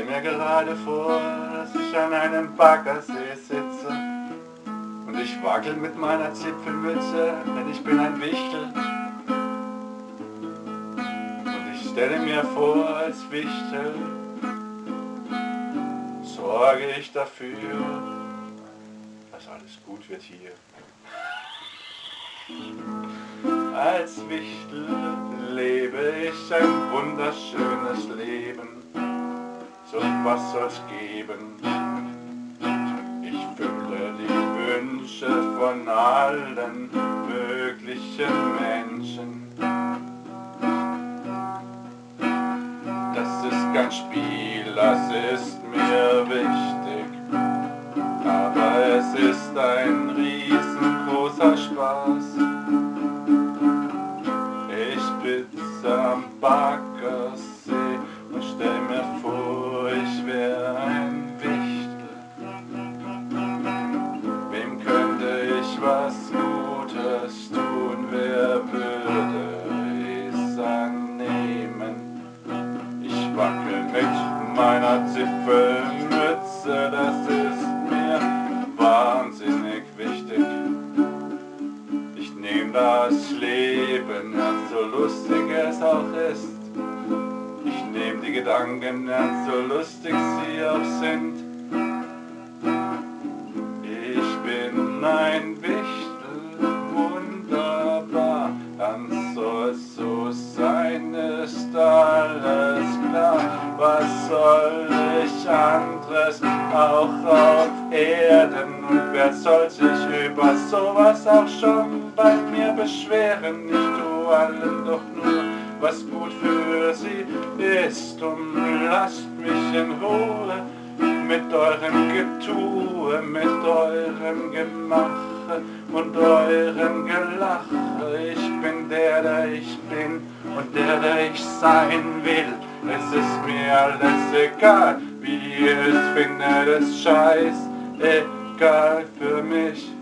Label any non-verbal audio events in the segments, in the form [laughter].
stell mir gerade vor, dass ich an einem Baggersee sitze und ich wackel mit meiner Zipfelmütze, denn ich bin ein Wichtel. Und ich stelle mir vor, als Wichtel sorge ich dafür, dass alles gut wird hier. Als Wichtel lebe ich ein wunderschönes Leben. So was soll's geben? Ich fülle die Wünsche von allen möglichen Menschen. Das ist kein Spiel, das ist mir wichtig. Aber es ist ein riesengroßer Spaß. Meiner Zipfelmütze, das ist mir wahnsinnig wichtig. Ich nehm das Leben ernst, so lustig es auch ist. Ich nehm die Gedanken ernst, so lustig sie auch sind. Ich bin ein Wichtel, Was soll ich anderes auch auf Erden? Und wer soll sich über sowas auch schon bei mir beschweren? Ich tu allen doch nur, was gut für sie ist. Und lasst mich in Ruhe mit eurem Getue, mit eurem Gemache und eurem Gelache. Ich bin der, der ich bin und der, der ich sein will. Es ist mir alles egal, wie ihr es findet, es scheiß egal für mich.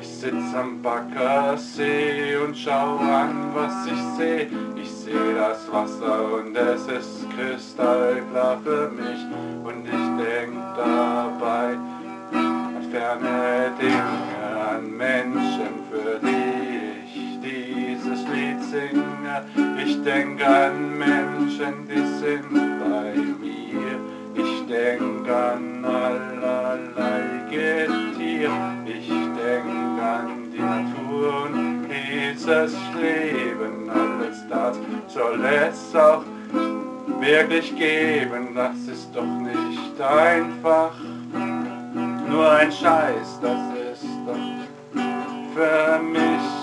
Ich sitz am Baggersee und schau an, was ich seh. Ich seh das Wasser und es ist kristallklar für mich. Und ich denk dabei an ferne Dinge, Ich denk an Menschen, die sind bei mir. Ich denk an allerlei Getier. Ich denk an die Natur und dieses Leben. Alles das soll es auch wirklich geben. Das ist doch nicht einfach. Nur ein Scheiß, das ist doch für mich.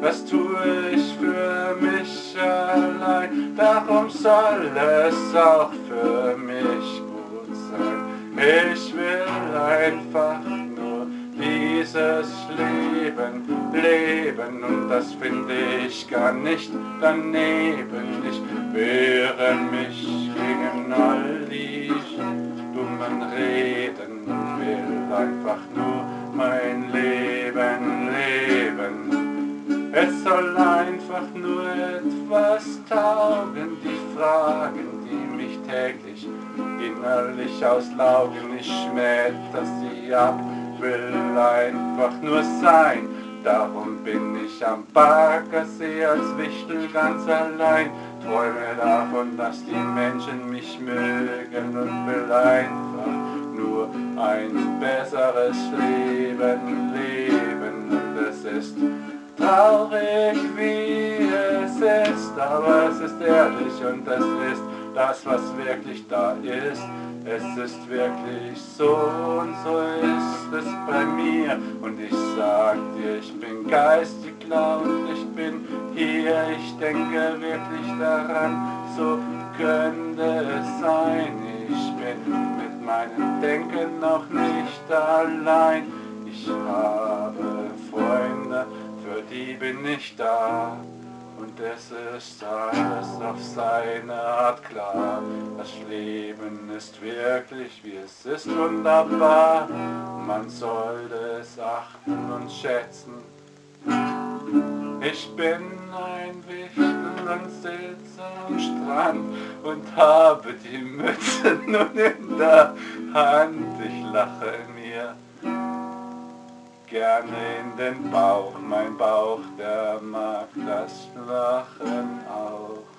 Was tue ich für mich allein? Darum soll es auch für mich gut sein. Ich will einfach nur dieses Leben leben und das finde ich gar nicht daneben. Ich wehre mich gegen all die dummen Reden und will einfach nur Es soll einfach nur etwas taugen, die Fragen, die mich täglich innerlich auslaugen. Ich schmetter sie ab, will einfach nur sein. Darum bin ich am Baggersee als Wichtel ganz allein. Träume davon, dass die Menschen mich mögen und will einfach nur ein besseres Leben leben. Und es ist traurig wie es ist, aber es ist ehrlich und es ist das, was wirklich da ist. Es ist wirklich so und so ist es bei mir und ich sag dir, ich bin geistig und ich bin hier, ich denke wirklich daran, so könnte es sein. Ich bin mit meinem Denken noch nicht allein. Ich habe Freunde, die bin ich da. Und es ist alles auf seine Art klar. Das Leben ist wirklich, wie es ist, wunderbar. Man sollte es achten und schätzen. Ich bin ein Wichtel und sitze am Strand und habe die Mütze [laughs] nun in der Hand. Ich lache mir gerne in den Bauch, mein Bauch, der mag das Lachen auch.